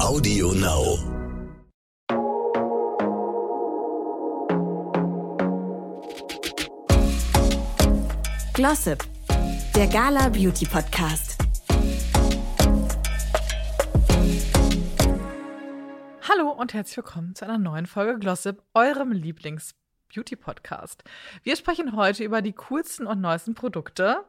Audio Now. Glossip, der Gala Beauty Podcast. Hallo und herzlich willkommen zu einer neuen Folge Glossip, eurem Lieblings-Beauty-Podcast. Wir sprechen heute über die coolsten und neuesten Produkte,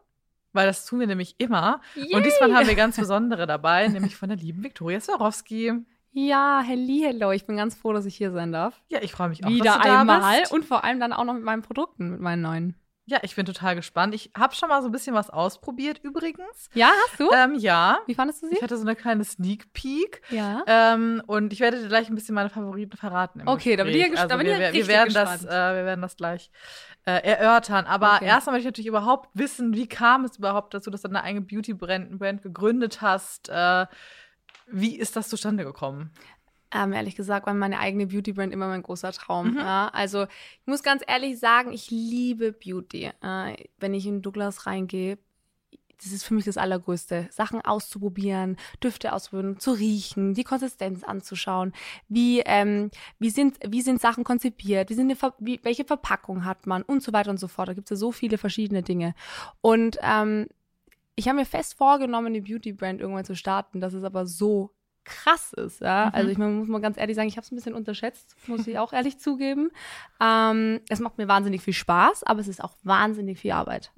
weil das tun wir nämlich immer. Yay! Und diesmal haben wir ganz besondere dabei, nämlich von der lieben Viktoria Swarovski. Ja, helli, hello. Ich bin ganz froh, dass ich hier sein darf. Ja, ich freue mich auch, Wieder einmal. bist. Und vor allem dann auch noch mit meinen Produkten, mit meinen neuen. Ja, ich bin total gespannt. Ich habe schon mal so ein bisschen was ausprobiert übrigens. Ja, hast du? Ähm, ja, Wie fandest du sie? ich hatte so eine kleine Sneak Peek. ja. Ähm, und ich werde dir gleich ein bisschen meine Favoriten verraten. Okay, da bin ich ja Gespräch. ges- da bin ich wir, wir, wir werden das, gespannt. äh, wir werden das gleich äh, erörtern. Aber Okay. erstmal möchte ich natürlich überhaupt wissen, wie kam es überhaupt dazu, dass du deine eigene Beauty-Brand Brand gegründet hast? Äh, wie ist das zustande gekommen? Ähm, ehrlich gesagt war meine eigene Beauty-Brand immer mein großer Traum. Mhm. Ja, also ich muss ganz ehrlich sagen, ich liebe Beauty. Äh, wenn ich in Douglas reingehe, das ist für mich das Allergrößte. Sachen auszuprobieren, Düfte auszuprobieren, zu riechen, die Konsistenz anzuschauen. Wie, ähm, wie, sind, wie sind Sachen konzipiert? Wie sind Ver wie, welche Verpackung hat man? Und so weiter und so fort. Da gibt es ja so viele verschiedene Dinge. Und ähm, ich habe mir fest vorgenommen, eine Beauty-Brand irgendwann zu starten. Das ist aber so krass ist, ja. Mhm. Also ich muss mal ganz ehrlich sagen, ich habe es ein bisschen unterschätzt, muss ich auch ehrlich zugeben. Ähm, es macht mir wahnsinnig viel Spaß, aber es ist auch wahnsinnig viel Arbeit.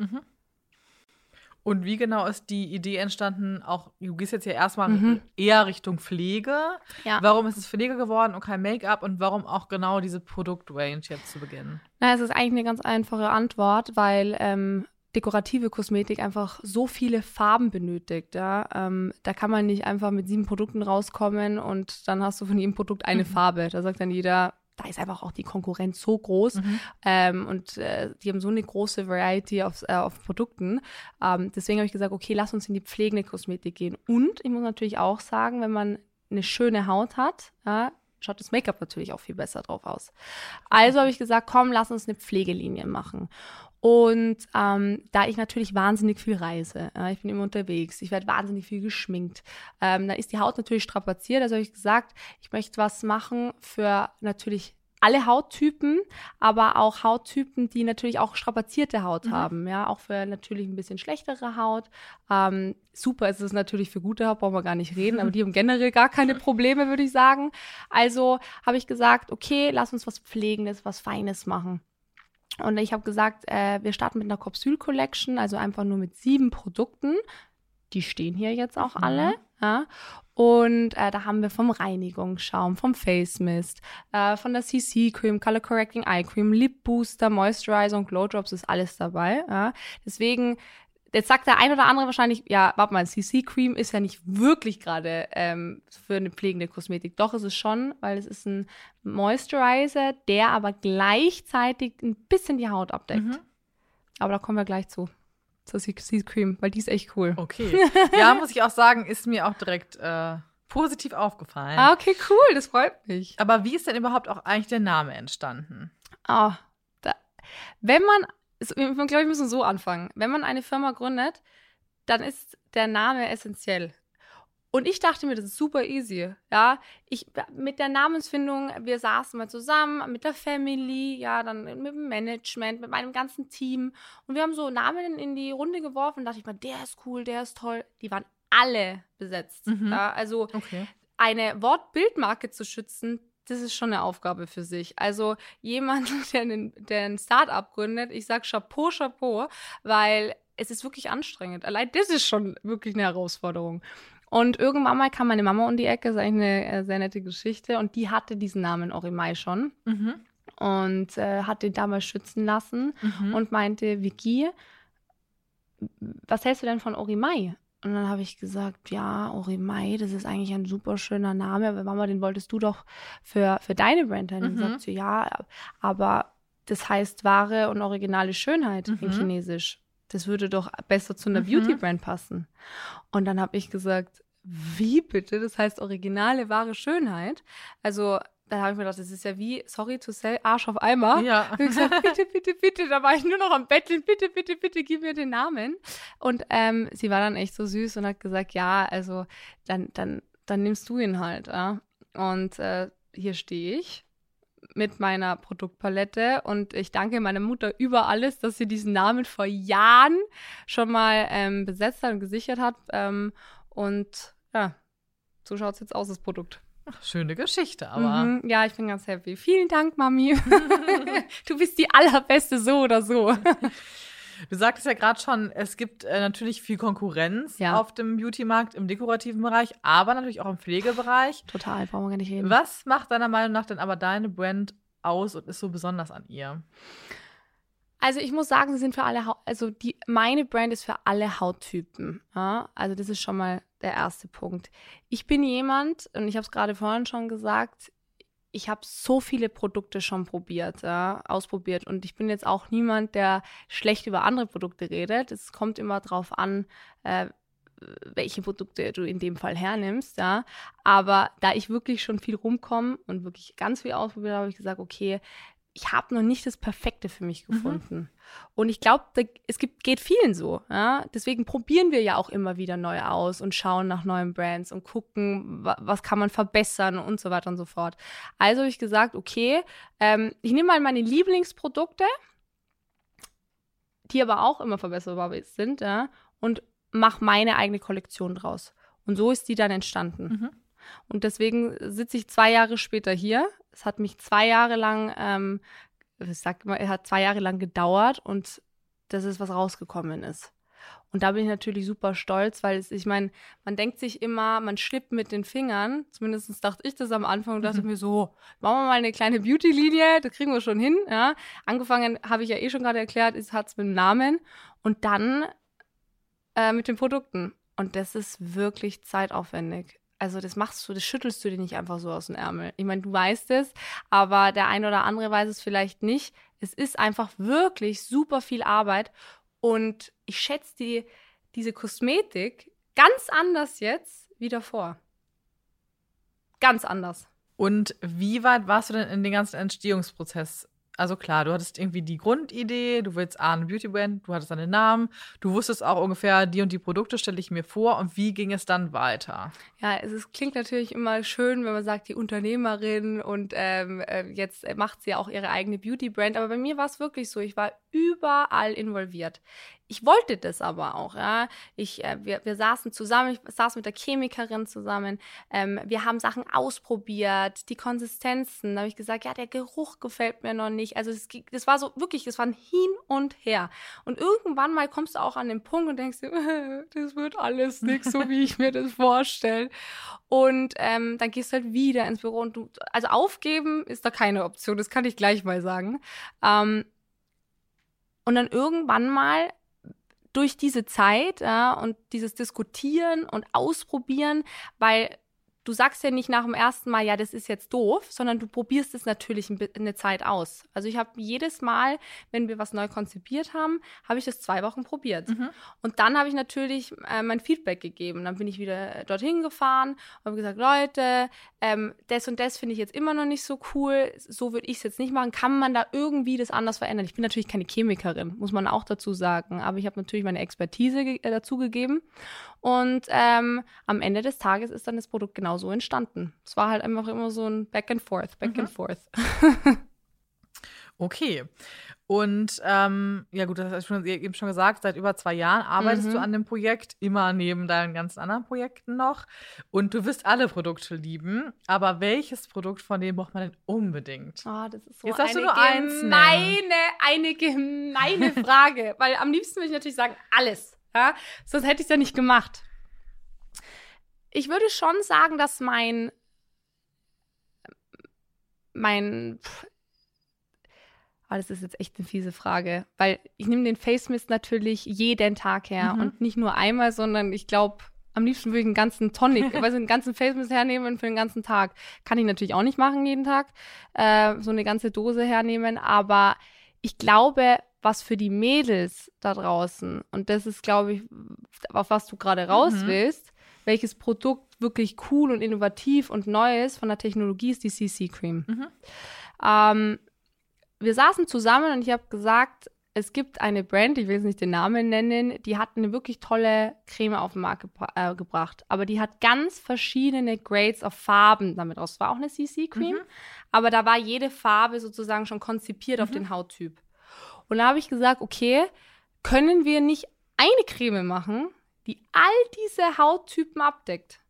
Und wie genau ist die Idee entstanden? Auch du gehst jetzt ja erstmal Mhm. eher Richtung Pflege. Ja. Warum ist es Pflege geworden und kein Make-up? Und warum auch genau diese Produktrange jetzt zu Beginn? Na, es ist eigentlich eine ganz einfache Antwort, weil ähm, dekorative Kosmetik einfach so viele Farben benötigt. Ja? Ähm, da kann man nicht einfach mit sieben Produkten rauskommen und dann hast du von jedem Produkt eine Farbe. Da sagt dann jeder, da ist einfach auch die Konkurrenz so groß ähm, und äh, die haben so eine große Variety auf, äh, auf Produkten. Ähm, deswegen habe ich gesagt, okay, lass uns in die pflegende Kosmetik gehen. Und ich muss natürlich auch sagen, wenn man eine schöne Haut hat, ja, schaut das Make-up natürlich auch viel besser drauf aus. Also habe ich gesagt, komm, lass uns eine Pflegelinie machen. Und ähm, da ich natürlich wahnsinnig viel reise, ja, ich bin immer unterwegs, ich werde wahnsinnig viel geschminkt, ähm, dann ist die Haut natürlich strapaziert. Also habe ich gesagt, ich möchte was machen für natürlich alle Hauttypen, aber auch Hauttypen, die natürlich auch strapazierte Haut Mhm. haben, ja, auch für natürlich ein bisschen schlechtere Haut. Ähm, super ist es natürlich für gute Haut, brauchen wir gar nicht reden, aber die haben generell gar keine Probleme, würde ich sagen. Also habe ich gesagt, okay, lass uns was Pflegendes, was Feines machen. Und ich habe gesagt, äh, wir starten mit einer Capsule Collection, also einfach nur mit sieben Produkten. Die stehen hier jetzt auch Mhm. alle. Ja. Und äh, da haben wir vom Reinigungsschaum, vom Face Mist, äh, von der CC Cream, Color Correcting Eye Cream, Lip Booster, Moisturizer und Glow Drops ist alles dabei. Ja. Deswegen, jetzt sagt der ein oder andere wahrscheinlich, ja, warte mal, CC Cream ist ja nicht wirklich gerade ähm, für eine pflegende Kosmetik. Doch ist es schon, weil es ist ein Moisturizer, der aber gleichzeitig ein bisschen die Haut abdeckt. Mhm. Aber da kommen wir gleich zu. Zur CC Cream, weil die ist echt cool. Okay. Ja, muss ich auch sagen, ist mir auch direkt äh, positiv aufgefallen. Ah, okay, cool, das freut mich. Aber wie ist denn überhaupt auch eigentlich der Name entstanden? Ah, da, wenn man, ich glaube, wir müssen so anfangen. Wenn man eine Firma gründet, dann ist der Name essentiell. Und ich dachte mir, das ist super easy. Ja, ich mit der Namensfindung, wir saßen mal zusammen mit der Family, ja, dann mit dem Management, mit meinem ganzen Team und wir haben so Namen in die Runde geworfen. Dachte ich mal, der ist cool, der ist toll. Die waren alle besetzt. Mhm. Ja, also Okay. eine Wortbildmarke zu schützen, das ist schon eine Aufgabe für sich. Also jemand, der einen, der ein Start-up gründet, ich sag Chapeau, Chapeau, weil es ist wirklich anstrengend. Allein das ist schon wirklich eine Herausforderung. Und irgendwann mal kam meine Mama um die Ecke, das ist eigentlich eine äh, sehr nette Geschichte, und die hatte diesen Namen Orimai schon Mhm. und äh, hat den damals schützen lassen Mhm. und meinte, Vicky, was hältst du denn von Orimai? Und dann habe ich gesagt, ja, Orimai, das ist eigentlich ein super schöner Name, aber Mama, den wolltest du doch für, für deine Brand haben. Und Mhm. dann sagt sie, ja, aber das heißt wahre und originale Schönheit in Mhm. Chinesisch. Das würde doch besser zu einer Mhm. Beauty-Brand passen. Und dann habe ich gesagt, wie bitte? Das heißt originale, wahre Schönheit. Also dann habe ich mir gedacht, das ist ja wie, sorry to say, Arsch auf Eimer. Ja. Und ich gesagt, bitte, bitte, bitte. Da war ich nur noch am Betteln, bitte, bitte, bitte, gib mir den Namen. Und ähm, sie war dann echt so süß und hat gesagt, ja, also dann, dann dann nimmst du ihn halt. Ja? Und äh, hier stehe ich mit meiner Produktpalette und ich danke meiner Mutter über alles, dass sie diesen Namen vor Jahren schon mal ähm, besetzt hat und gesichert hat. Ähm, und ja, so schaut es jetzt aus, das Produkt. Ach, schöne Geschichte, aber. Mhm, ja, ich bin ganz happy. Vielen Dank, Mami. du bist die allerbeste so oder so. Du sagtest ja gerade schon, es gibt äh, natürlich viel Konkurrenz ja. auf dem Beauty-Markt im dekorativen Bereich, aber natürlich auch im Pflegebereich. Total, brauchen wir gar nicht reden. Was macht deiner Meinung nach denn aber deine Brand aus und ist so besonders an ihr? Also ich muss sagen, sie sind für alle, also die, meine Brand ist für alle Hauttypen. Ja? Also das ist schon mal der erste Punkt. Ich bin jemand, und ich habe es gerade vorhin schon gesagt, ich habe so viele Produkte schon probiert, ja, ausprobiert. Und ich bin jetzt auch niemand, der schlecht über andere Produkte redet. Es kommt immer darauf an, äh, welche Produkte du in dem Fall hernimmst, ja. Aber da ich wirklich schon viel rumkomme und wirklich ganz viel ausprobiert habe, habe ich gesagt, okay, ich habe noch nicht das Perfekte für mich mhm. gefunden. Mhm. Und ich glaube, es gibt, geht vielen so. Ja? Deswegen probieren wir ja auch immer wieder neu aus und schauen nach neuen Brands und gucken, wa was kann man verbessern und so weiter und so fort. Also habe ich gesagt, okay, ähm, ich nehme mal meine Lieblingsprodukte, die aber auch immer verbesserbar sind, ja, und mache meine eigene Kollektion draus. Und so ist die dann entstanden. Mhm. Und deswegen sitze ich zwei Jahre später hier. Es hat mich zwei Jahre lang, ähm, ich sag mal, es hat zwei Jahre lang gedauert und das ist, was rausgekommen ist. Und da bin ich natürlich super stolz, weil es, ich meine, man denkt sich immer, man schlippt mit den Fingern. Zumindest dachte ich das am Anfang und dachte mhm. mir so, machen wir mal eine kleine Beauty-Linie, das kriegen wir schon hin. Ja. Angefangen habe ich ja eh schon gerade erklärt, es hat es mit dem Namen und dann äh, mit den Produkten. Und das ist wirklich zeitaufwendig also das machst du, das schüttelst du dir nicht einfach so aus dem Ärmel. Ich meine, du weißt es, aber der eine oder andere weiß es vielleicht nicht. Es ist einfach wirklich super viel Arbeit und ich schätze die, diese Kosmetik ganz anders jetzt wie davor. Ganz anders. Und wie weit warst du denn in den ganzen Entstehungsprozess also klar, du hattest irgendwie die Grundidee, du willst A, eine Beauty-Brand, du hattest einen Namen, du wusstest auch ungefähr, die und die Produkte stelle ich mir vor und wie ging es dann weiter? Ja, es ist, klingt natürlich immer schön, wenn man sagt, die Unternehmerin und ähm, äh, jetzt macht sie ja auch ihre eigene Beauty-Brand, aber bei mir war es wirklich so, ich war überall involviert. Ich wollte das aber auch, ja. Ich, äh, wir, wir saßen zusammen, ich saß mit der Chemikerin zusammen. Ähm, wir haben Sachen ausprobiert, die Konsistenzen. Da habe ich gesagt, ja, der Geruch gefällt mir noch nicht. Also es, das war so wirklich, das war ein Hin und Her. Und irgendwann mal kommst du auch an den Punkt und denkst dir, das wird alles nichts, so wie ich mir das vorstelle. Und ähm, dann gehst du halt wieder ins Büro und du, also aufgeben ist da keine Option, das kann ich gleich mal sagen. Ähm, und dann irgendwann mal durch diese Zeit ja, und dieses Diskutieren und Ausprobieren, weil du sagst ja nicht nach dem ersten Mal, ja, das ist jetzt doof, sondern du probierst es natürlich eine Zeit aus. Also ich habe jedes Mal, wenn wir was neu konzipiert haben, habe ich das zwei Wochen probiert. Mhm. Und dann habe ich natürlich äh, mein Feedback gegeben. Dann bin ich wieder dorthin gefahren und habe gesagt, Leute, ähm, das und das finde ich jetzt immer noch nicht so cool. So würde ich es jetzt nicht machen. Kann man da irgendwie das anders verändern? Ich bin natürlich keine Chemikerin, muss man auch dazu sagen. Aber ich habe natürlich meine Expertise äh, dazu gegeben. Und ähm, am Ende des Tages ist dann das Produkt genauso entstanden. Es war halt einfach immer so ein Back and Forth, Back mhm. and Forth. okay. Und ähm, ja gut, das hast du eben schon gesagt, seit über zwei Jahren arbeitest mhm. du an dem Projekt, immer neben deinen ganzen anderen Projekten noch. Und du wirst alle Produkte lieben. Aber welches Produkt von denen braucht man denn unbedingt? Oh, das ist so Jetzt eine nur gemeine, eine gemeine Frage. Weil am liebsten würde ich natürlich sagen, alles. Ja? Sonst hätte ich es ja nicht gemacht. Ich würde schon sagen, dass mein mein oh, das ist jetzt echt eine fiese Frage, weil ich nehme den Face Mist natürlich jeden Tag her mhm. und nicht nur einmal, sondern ich glaube, am liebsten würde ich einen ganzen Tonic, also einen ganzen Face Mist hernehmen für den ganzen Tag. Kann ich natürlich auch nicht machen jeden Tag, äh, so eine ganze Dose hernehmen, aber ich glaube, was für die Mädels da draußen, und das ist, glaube ich, auf was du gerade raus mhm. willst, welches Produkt wirklich cool und innovativ und neu ist von der Technologie, ist die CC Cream. Mhm. Ähm, wir saßen zusammen und ich habe gesagt, es gibt eine Brand, ich will jetzt nicht den Namen nennen, die hat eine wirklich tolle Creme auf den Markt gebra äh, gebracht. Aber die hat ganz verschiedene Grades of Farben damit raus. Es war auch eine CC-Cream, mhm. aber da war jede Farbe sozusagen schon konzipiert mhm. auf den Hauttyp. Und da habe ich gesagt, okay, können wir nicht eine Creme machen, die all diese Hauttypen abdeckt?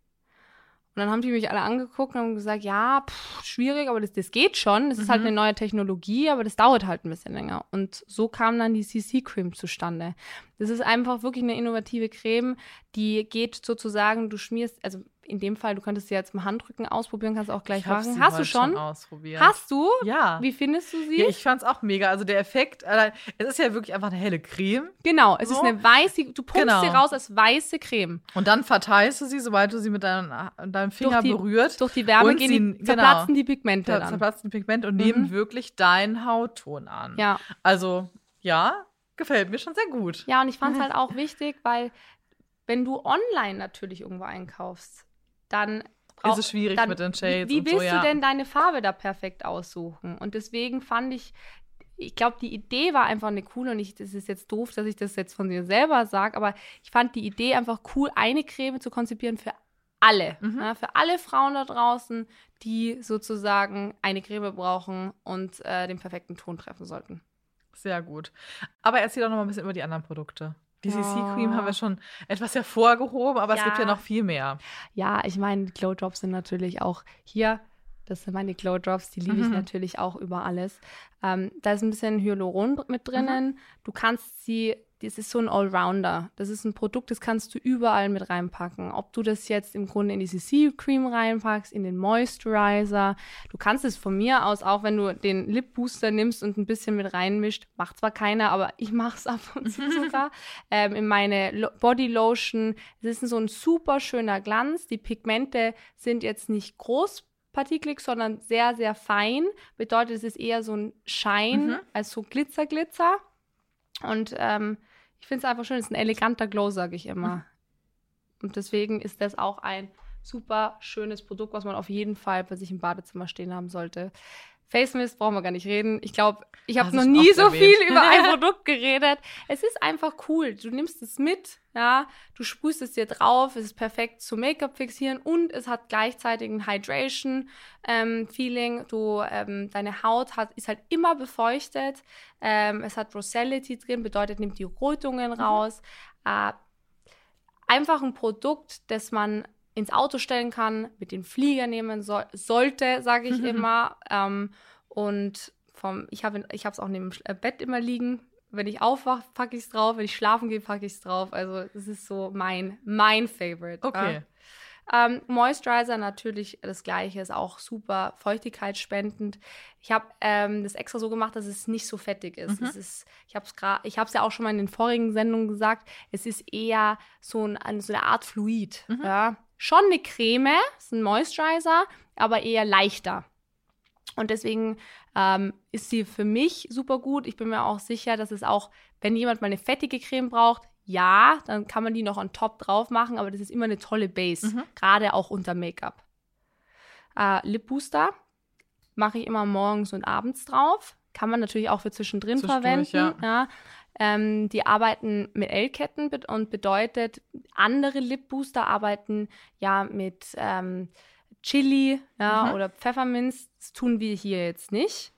Und dann haben die mich alle angeguckt und haben gesagt, ja, pff, schwierig, aber das, das geht schon. Das mhm. ist halt mhm. eine neue Technologie, aber das dauert halt ein bisschen länger. Und so kam dann die CC-Cream zustande. Das ist einfach wirklich eine innovative Creme, die geht sozusagen, du schmierst, also in dem Fall, du könntest sie jetzt im Handrücken ausprobieren, kannst auch gleich machen. Hast du schon? schon ausprobiert. Hast du? Ja. Wie findest du sie? Ja, ich fand es auch mega. Also der Effekt, äh, es ist ja wirklich einfach eine helle Creme. Genau, es so. ist eine weiße, du pumpst genau. sie raus als weiße Creme. Und dann verteilst du sie, sobald du sie mit deinem, deinem Finger durch die, berührt. Durch die Wärme gehen die, genau. zerplatzen die Pigmente dann. Zerplatzen die Pigmente und mhm. nehmen wirklich deinen Hautton an. Ja. Also, ja, gefällt mir schon sehr gut. Ja, und ich fand es halt auch wichtig, weil wenn du online natürlich irgendwo einkaufst, dann ist es schwierig dann, mit den Shades. Wie, wie willst so, ja. du denn deine Farbe da perfekt aussuchen? Und deswegen fand ich, ich glaube, die Idee war einfach eine coole und ich, das ist jetzt doof, dass ich das jetzt von mir selber sage, aber ich fand die Idee einfach cool, eine Creme zu konzipieren für alle, mhm. ja, für alle Frauen da draußen, die sozusagen eine Creme brauchen und äh, den perfekten Ton treffen sollten. Sehr gut. Aber erzähl doch noch mal ein bisschen über die anderen Produkte. Die CC-Cream haben wir schon etwas hervorgehoben, aber ja. es gibt ja noch viel mehr. Ja, ich meine, Glow Drops sind natürlich auch hier. Das sind meine Glow Drops, die liebe mhm. ich natürlich auch über alles. Ähm, da ist ein bisschen Hyaluron mit drinnen. Mhm. Du kannst sie das ist so ein Allrounder. Das ist ein Produkt, das kannst du überall mit reinpacken. Ob du das jetzt im Grunde in die CC-Cream reinpackst, in den Moisturizer. Du kannst es von mir aus, auch wenn du den Lip Booster nimmst und ein bisschen mit reinmischt, macht zwar keiner, aber ich mache es ab und zu sogar, ähm, in meine Lo Body Lotion. Es ist so ein super schöner Glanz. Die Pigmente sind jetzt nicht groß partikelig, sondern sehr, sehr fein. Bedeutet, es ist eher so ein Schein mhm. als so Glitzer, Glitzer. Und ähm, ich finde es einfach schön, es ist ein eleganter Glow, sage ich immer. Und deswegen ist das auch ein super schönes Produkt, was man auf jeden Fall bei sich im Badezimmer stehen haben sollte. Face Mist brauchen wir gar nicht reden. Ich glaube, ich habe noch nie so erwähnt. viel über ein Produkt geredet. Es ist einfach cool. Du nimmst es mit, ja, du sprühst es dir drauf, es ist perfekt zum Make-up fixieren und es hat gleichzeitig ein Hydration ähm, Feeling. Du, ähm, deine Haut hat, ist halt immer befeuchtet. Ähm, es hat Rosellity drin, bedeutet, nimmt die Rötungen mhm. raus. Äh, einfach ein Produkt, das man ins Auto stellen kann, mit den Flieger nehmen so sollte, sage ich immer. Ähm, und vom, ich habe ich es auch neben dem äh, Bett immer liegen. Wenn ich aufwache, packe ich es drauf. Wenn ich schlafen gehe, packe ich es drauf. Also das ist so mein, mein Favorite. Okay. Ja. Ähm, Moisturizer natürlich das gleiche, ist auch super feuchtigkeitsspendend. Ich habe ähm, das extra so gemacht, dass es nicht so fettig ist. Mhm. Es ist ich habe es ich habe es ja auch schon mal in den vorigen Sendungen gesagt, es ist eher so, ein, so eine Art Fluid. Mhm. Ja? Schon eine Creme, ist ein Moisturizer, aber eher leichter. Und deswegen ähm, ist sie für mich super gut. Ich bin mir auch sicher, dass es auch, wenn jemand mal eine fettige Creme braucht, ja, dann kann man die noch on top drauf machen, aber das ist immer eine tolle Base, mhm. gerade auch unter Make-up. Äh, Lip Booster mache ich immer morgens und abends drauf. Kann man natürlich auch für zwischendrin verwenden. Ja. ja. Ähm, die arbeiten mit L-Ketten und bedeutet, andere Lip Booster arbeiten ja mit ähm, Chili ja, mhm. oder Pfefferminz. Das tun wir hier jetzt nicht.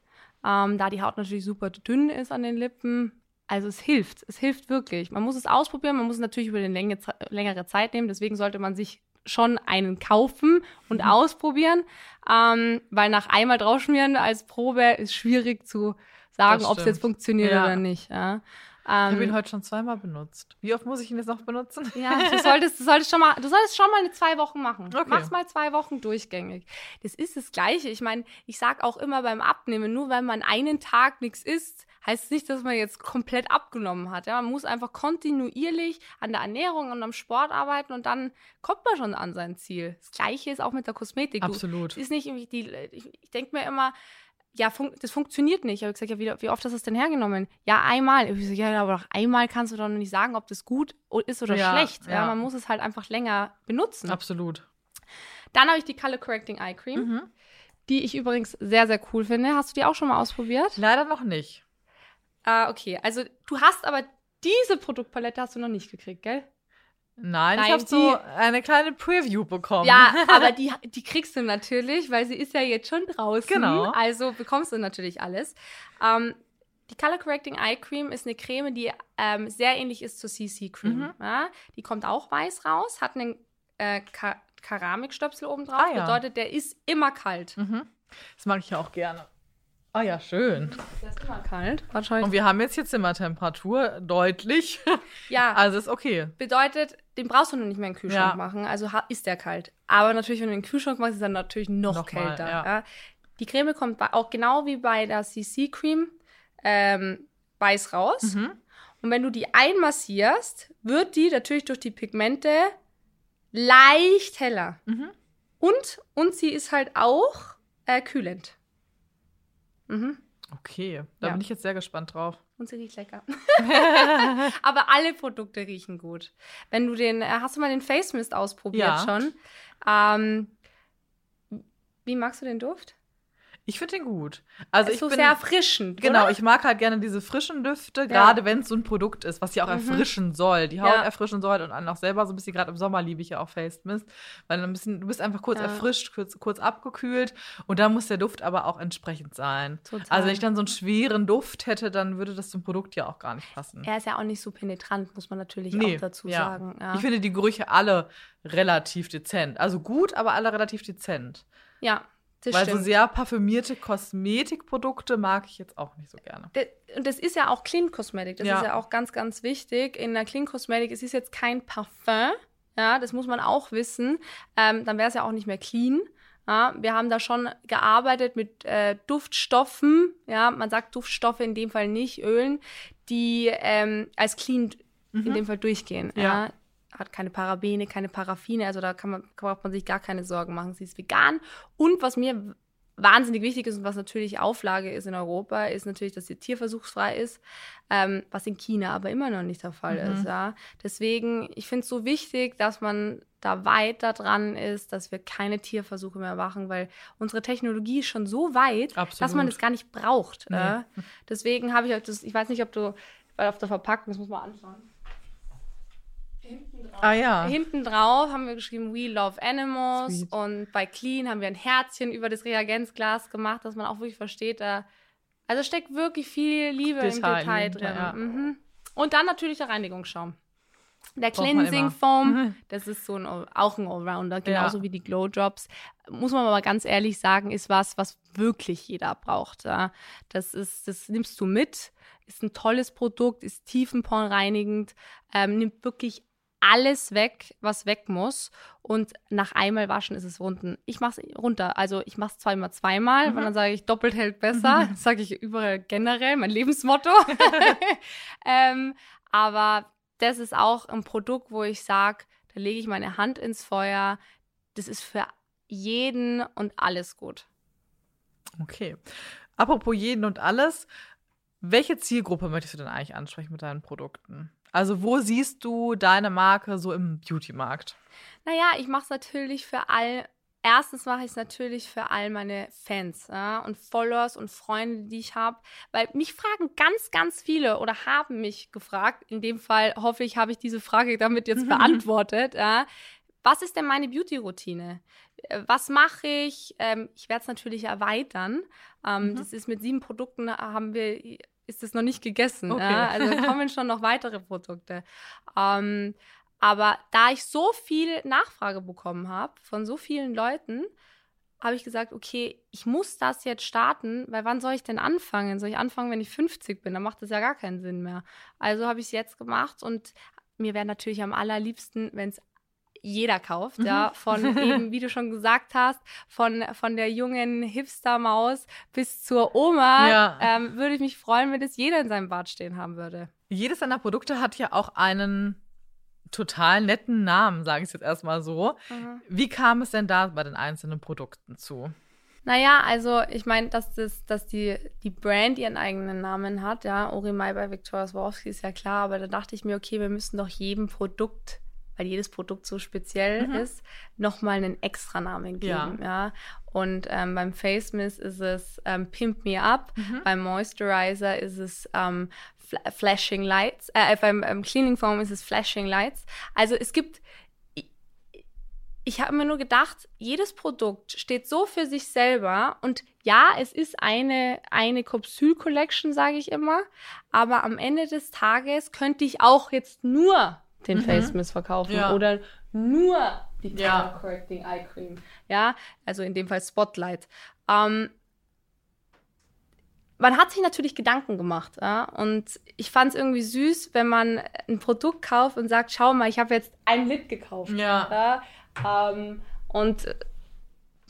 Ähm, da die Haut natürlich super dünn ist an den Lippen, also es hilft, es hilft wirklich. Man muss es ausprobieren, man muss es natürlich über eine Länge, längere Zeit nehmen. Deswegen sollte man sich schon einen kaufen und mhm. ausprobieren, ähm, weil nach einmal draufschmieren als Probe ist schwierig zu sagen, ob es jetzt funktioniert ja. oder nicht. Ja. ich habe ihn ähm, heute schon zweimal benutzt. Wie oft muss ich ihn jetzt noch benutzen? Ja, du solltest, du solltest schon mal, du solltest schon mal eine zwei Wochen machen. Okay. Mach's mal zwei Wochen durchgängig. Das ist das Gleiche. Ich meine, ich sag auch immer beim Abnehmen, nur wenn man einen Tag nichts isst, heißt nicht, dass man jetzt komplett abgenommen hat. Ja? Man muss einfach kontinuierlich an der Ernährung und am Sport arbeiten und dann kommt man schon an sein Ziel. Das Gleiche ist auch mit der Kosmetik. Absolut. Du, ist nicht irgendwie die, ich, ich denke mir immer, ja, das funktioniert nicht. Ich habe gesagt, ja, wie, wie, oft hast du das denn hergenommen? Ja, einmal. Ich so, ja, aber doch einmal kannst du doch noch nicht sagen, ob das gut ist oder ja, schlecht. Ja. ja. man muss es halt einfach länger benutzen. Absolut. Dann habe ich die Color Correcting Eye Cream, mhm. die ich übrigens sehr, sehr cool finde. Hast du die auch schon mal ausprobiert? Leider noch nicht Ah, okay. Also du hast aber diese Produktpalette hast du noch nicht gekriegt, gell? Nein, Nein, ich habe so eine kleine Preview bekommen. Ja, aber die, die kriegst du natürlich, weil sie ist ja jetzt schon draußen. Genau. Also bekommst du natürlich alles. Ähm, die Color Correcting Eye Cream ist eine Creme, die ähm, sehr ähnlich ist zur CC Cream. Mhm. Ja, die kommt auch weiß raus, hat einen äh, Ka Keramikstöpsel oben drauf. Ah, ja. Bedeutet, der ist immer kalt. Mhm. Das mag ich ja auch gerne. Ah ja, schön. Der ist immer kalt. Wahrscheinlich. Und wir haben jetzt hier Zimmertemperatur, deutlich. Ja, Also ist okay. bedeutet, den brauchst du nur nicht mehr in den Kühlschrank Ja. machen. Also ist der kalt. Aber natürlich, wenn du in den Kühlschrank machst, ist er natürlich noch Nochmal, kälter. ja. Ja. Die Creme kommt auch genau wie bei der CC Cream ähm, weiß raus. Mhm. Und wenn du die einmassierst, wird die natürlich durch die Pigmente leicht heller. Mhm. Und, und sie ist halt auch äh, kühlend. Mhm. Okay, da Ja. bin ich jetzt sehr gespannt drauf. Und sie riecht lecker. Aber alle Produkte riechen gut. Wenn du den, äh, hast du mal den Face Mist ausprobiert Ja. schon? Ähm, wie magst du den Duft? Ich finde den gut. Also ist ich so bin sehr erfrischend. Genau, oder? ich mag halt gerne diese frischen Düfte, gerade wenn es so ein Produkt ist, was ja auch Mhm. erfrischen soll, die Haut Ja. erfrischen soll und einen auch selber so ein bisschen, gerade im Sommer liebe ich ja auch Face Mist, weil dann ein bisschen, du bist einfach kurz Ja. erfrischt, kurz, kurz abgekühlt und da muss der Duft aber auch entsprechend sein. Total. Also wenn ich dann so einen schweren Duft hätte, dann würde das zum Produkt ja auch gar nicht passen. Er ist ja auch nicht so penetrant, muss man natürlich Nee, auch dazu ja. sagen. Ja. Ich finde die Gerüche alle relativ dezent. Also gut, aber alle relativ dezent. ja, das Weil stimmt. so sehr parfümierte Kosmetikprodukte mag ich jetzt auch nicht so gerne. Und das ist ja auch Clean Cosmetic. Das Ja. ist ja auch ganz, ganz wichtig. In der Clean Cosmetic, es ist jetzt kein Parfum. Ja, das muss man auch wissen. Ähm, dann wäre es ja auch nicht mehr clean. Ja, wir haben da schon gearbeitet mit äh, Duftstoffen. Ja, man sagt Duftstoffe in dem Fall nicht Ölen, die ähm, als clean in dem Fall durchgehen. Ja. Ja. Hat keine Parabene, keine Paraffine, also da kann man, braucht man sich gar keine Sorgen machen. Sie ist vegan. Und was mir wahnsinnig wichtig ist und was natürlich Auflage ist in Europa, ist natürlich, dass sie tierversuchsfrei ist, ähm, was in China aber immer noch nicht der Fall Mhm. ist. Ja. Deswegen, ich finde es so wichtig, dass man da weiter dran ist, dass wir keine Tierversuche mehr machen, weil unsere Technologie ist schon so weit, dass Absolut. man das gar nicht braucht. Nee. Ja. Deswegen habe ich das, ich weiß nicht, ob du, weil auf der Verpackung, das muss man anschauen. Hinten drauf. Ah ja. Hinten drauf haben wir geschrieben, We Love Animals. Sweet. Und bei Clean haben wir ein Herzchen über das Reagenzglas gemacht, dass man auch wirklich versteht, da also steckt wirklich viel Liebe im Detail, Detail Liebe, drin. ja. Mhm. Und dann natürlich der Reinigungsschaum. Der Braucht Cleansing. Foam, Mhm. das ist so ein, All- auch ein Allrounder, genauso wie die Glow Drops. Muss man aber ganz ehrlich sagen, ist was, was wirklich jeder braucht. Ja. Das ist, das nimmst du mit, ist ein tolles Produkt, ist tiefenpornreinigend, ähm, nimmt wirklich alles weg, was weg muss. Und nach einmal waschen ist es runden. Ich mache es runter. Also ich mache es zweimal zweimal, Mhm. weil dann sage ich, doppelt hält besser. Das sage ich überall generell, mein Lebensmotto. ähm, aber das ist auch ein Produkt, wo ich sage, da lege ich meine Hand ins Feuer. Das ist für jeden und alles gut. Okay. Apropos jeden und alles, welche Zielgruppe möchtest du denn eigentlich ansprechen mit deinen Produkten? Also, wo siehst du deine Marke so im Beauty-Markt? Naja, ich mache es natürlich für all. Erstens mache ich es natürlich für all meine Fans ja, und Followers und Freunde, die ich habe. Weil mich fragen ganz, ganz viele oder haben mich gefragt. In dem Fall hoffe ich, habe ich diese Frage damit jetzt beantwortet. Ja. Was ist denn meine Beauty-Routine? Äh, Was mache ich? Ähm, ich werde es natürlich erweitern. Ähm, Mhm. Das ist mit sieben Produkten haben wir, ist es noch nicht gegessen. Okay. Ja? Also kommen schon noch weitere Produkte. Ähm, aber da ich so viel Nachfrage bekommen habe von so vielen Leuten, habe ich gesagt, okay, ich muss das jetzt starten, weil wann soll ich denn anfangen? Soll ich anfangen, wenn ich 50 bin? Dann macht das ja gar keinen Sinn mehr. Also habe ich es jetzt gemacht und mir wäre natürlich am allerliebsten, wenn es jeder kauft, ja, von eben, wie du schon gesagt hast, von, von der jungen Hipster-Maus bis zur Oma, Ja. ähm, würde ich mich freuen, wenn das jeder in seinem Bad stehen haben würde. Jedes deiner Produkte hat ja auch einen total netten Namen, sage ich jetzt erstmal so. Wie kam es denn da bei den einzelnen Produkten zu? Naja, also ich meine, dass, das, dass die, die Brand ihren eigenen Namen hat, ja, Orimai bei Victoria Swarovski ist ja klar, aber da dachte ich mir, okay, wir müssen doch jedem Produkt weil jedes Produkt so speziell Mhm. ist, nochmal einen Extranamen geben. Ja. Und ähm, beim Face Mist ist es ähm, Pimp Me Up, Mhm. beim Moisturizer ist es ähm, Fl Flashing Lights, äh, beim ähm, Cleaning Foam ist es Flashing Lights. Also es gibt ich habe mir nur gedacht, jedes Produkt steht so für sich selber und ja, es ist eine, eine Capsule-Collection, sage ich immer, aber am Ende des Tages könnte ich auch jetzt nur den Mhm. Face Mist verkaufen Ja. oder nur die Ja. Correcting Eye Cream. Ja, also in dem Fall Spotlight. Ähm, man hat sich natürlich Gedanken gemacht. Ja? Und ich fand es irgendwie süß, wenn man ein Produkt kauft und sagt, schau mal, ich habe jetzt ein Lid gekauft. Ja. Ja, ähm, und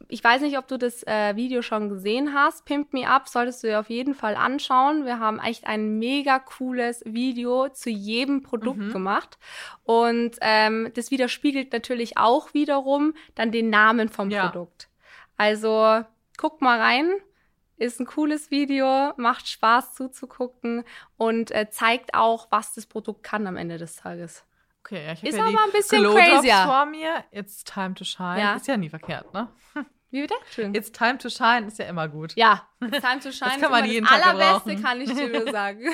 ich weiß nicht, ob du das äh, Video schon gesehen hast. Pimp Me Up solltest du dir auf jeden Fall anschauen. Wir haben echt ein mega cooles Video zu jedem Produkt Mhm. gemacht. Und ähm, das widerspiegelt natürlich auch wiederum dann den Namen vom Ja. Produkt. Also guck mal rein. Ist ein cooles Video, macht Spaß zuzugucken und äh, zeigt auch, was das Produkt kann am Ende des Tages. Okay, ich Ist ja aber ein bisschen crazier. vor mir. It's time to shine. Ja. Ist ja nie verkehrt, ne? Wie bitte? Entschuldigung. It's time to shine ist ja immer gut. Ja, it's time to shine. Das kann man jeden das Tag Allerbeste, gebrauchen. kann ich dir nur sagen.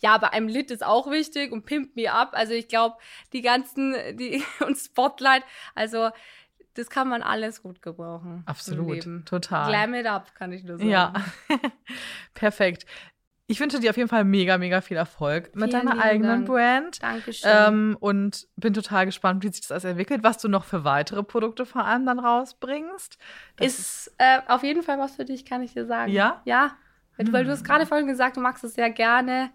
ja, aber einem Lit ist auch wichtig und Pimp Me Up. Also ich glaube, die ganzen, die und Spotlight, also das kann man alles gut gebrauchen. Absolut. Total. Glam it up, kann ich nur sagen. Ja, perfekt. Ich wünsche dir auf jeden Fall mega, mega viel Erfolg mit Vielen deiner lieben eigenen Dank. Brand. Dankeschön. Ähm, und bin total gespannt, wie sich das alles entwickelt, was du noch für weitere Produkte vor allem dann rausbringst. Das ist äh, auf jeden Fall was für dich, kann ich dir sagen. Ja? Ja. Weil, du- weil du Hm. hast gerade vorhin gesagt, du magst es sehr gerne.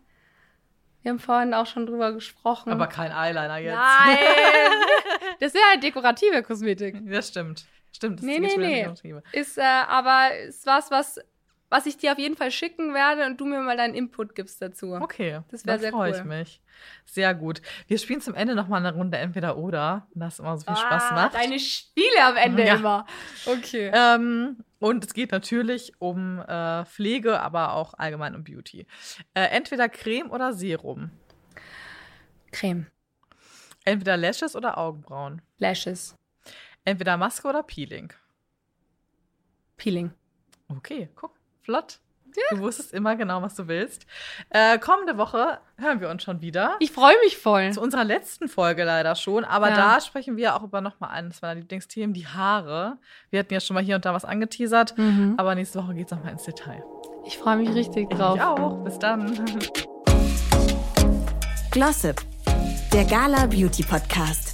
Wir haben vorhin auch schon drüber gesprochen. aber kein Eyeliner jetzt. Nein! das ist ja dekorative Kosmetik. Das stimmt. Stimmt. Das Nee, geht nee, nee. Ist äh, aber ist was, was, was ich dir auf jeden Fall schicken werde und du mir mal deinen Input gibst dazu. Okay, Das wär dann sehr freue cool. ich mich. Sehr gut. Wir spielen zum Ende noch mal eine Runde entweder oder, das immer so viel Spaß Ah, macht. Deine Spiele am Ende Ja. immer. Okay. Ähm, und es geht natürlich um äh, Pflege, aber auch allgemein um Beauty. Äh, entweder Creme oder Serum. Creme. Entweder Lashes oder Augenbrauen. Lashes. Entweder Maske oder Peeling. Peeling. Okay, guck, flott. Du wusstest immer genau, was du willst. Äh, kommende Woche hören wir uns schon wieder. Ich freue mich voll. Zu unserer letzten Folge leider schon, aber Ja. da sprechen wir auch über nochmal eines meiner Lieblingsthemen, die Haare. Wir hatten ja schon mal hier und da was angeteasert, Mhm. aber nächste Woche geht es nochmal ins Detail. Ich freue mich richtig Ich drauf. mich auch. Bis dann. Glossip, der Gala Beauty Podcast.